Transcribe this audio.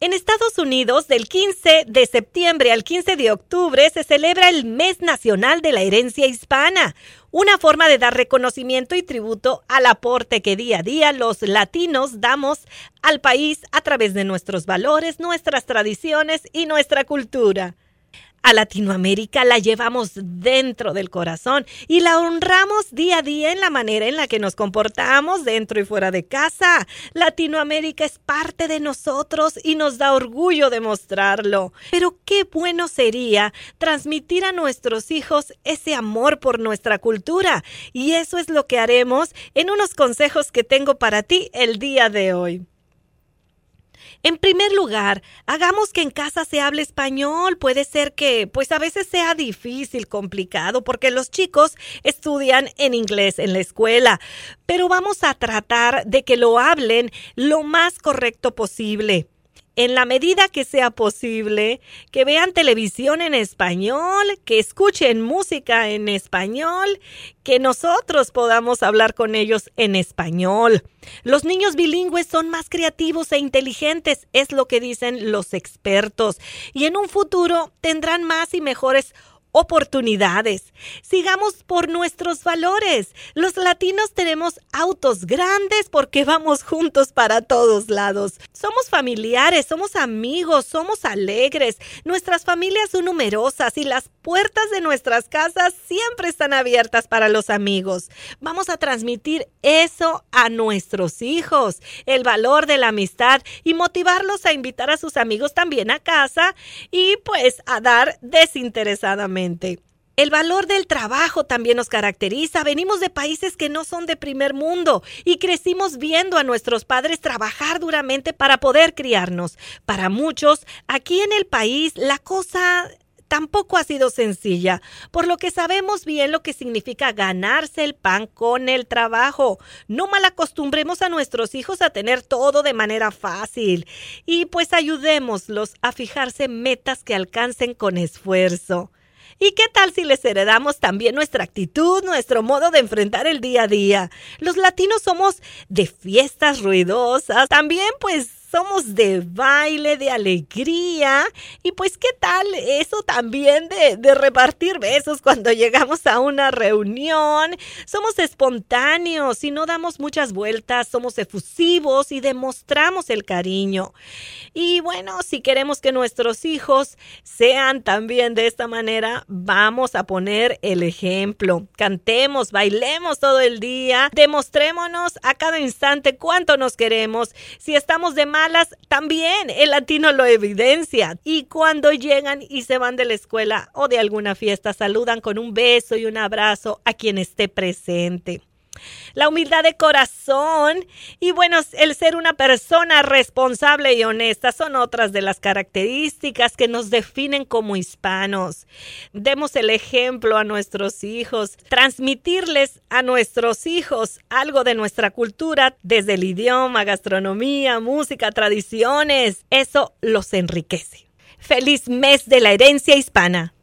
En Estados Unidos, del 15 de septiembre al 15 de octubre, se celebra el Mes Nacional de la Herencia Hispana, una forma de dar reconocimiento y tributo al aporte que día a día los latinos damos al país a través de nuestros valores, nuestras tradiciones y nuestra cultura. A Latinoamérica la llevamos dentro del corazón y la honramos día a día en la manera en la que nos comportamos dentro y fuera de casa. Latinoamérica es parte de nosotros y nos da orgullo demostrarlo. Pero qué bueno sería transmitir a nuestros hijos ese amor por nuestra cultura. Y eso es lo que haremos en unos consejos que tengo para ti el día de hoy. En primer lugar, hagamos que en casa se hable español. Puede ser que, pues a veces sea difícil, complicado, porque los chicos estudian en inglés en la escuela, pero vamos a tratar de que lo hablen lo más correcto posible en la medida que sea posible, que vean televisión en español, que escuchen música en español, que nosotros podamos hablar con ellos en español. Los niños bilingües son más creativos e inteligentes, es lo que dicen los expertos, y en un futuro tendrán más y mejores oportunidades. Sigamos por nuestros valores. Los latinos tenemos autos grandes porque vamos juntos para todos lados. Somos familiares, somos amigos, somos alegres. Nuestras familias son numerosas y las puertas de nuestras casas siempre están abiertas para los amigos. Vamos a transmitir eso a nuestros hijos, el valor de la amistad y motivarlos a invitar a sus amigos también a casa y pues a dar desinteresadamente el valor del trabajo también nos caracteriza. Venimos de países que no son de primer mundo y crecimos viendo a nuestros padres trabajar duramente para poder criarnos. Para muchos, aquí en el país, la cosa tampoco ha sido sencilla, por lo que sabemos bien lo que significa ganarse el pan con el trabajo. No mal acostumbremos a nuestros hijos a tener todo de manera fácil y pues ayudémoslos a fijarse metas que alcancen con esfuerzo. ¿Y qué tal si les heredamos también nuestra actitud, nuestro modo de enfrentar el día a día? Los latinos somos de fiestas ruidosas, también pues somos de baile, de alegría. Y pues, ¿qué tal eso también de, de, repartir besos cuando llegamos a una reunión? Somos espontáneos y no damos muchas vueltas, somos efusivos y demostramos el cariño. Y bueno, si queremos que nuestros hijos sean también de esta manera, vamos a poner el ejemplo. Cantemos, bailemos todo el día, demostrémonos a cada instante cuánto nos queremos. Si estamos de malas, también el latino lo evidencia. Y cuando llegan y se van de la escuela o de alguna fiesta, saludan con un beso y un abrazo a quien esté presente la humildad de corazón y bueno, el ser una persona responsable y honesta son otras de las características que nos definen como hispanos. Demos el ejemplo a nuestros hijos, transmitirles a nuestros hijos algo de nuestra cultura desde el idioma, gastronomía, música, tradiciones. Eso los enriquece. Feliz mes de la herencia hispana.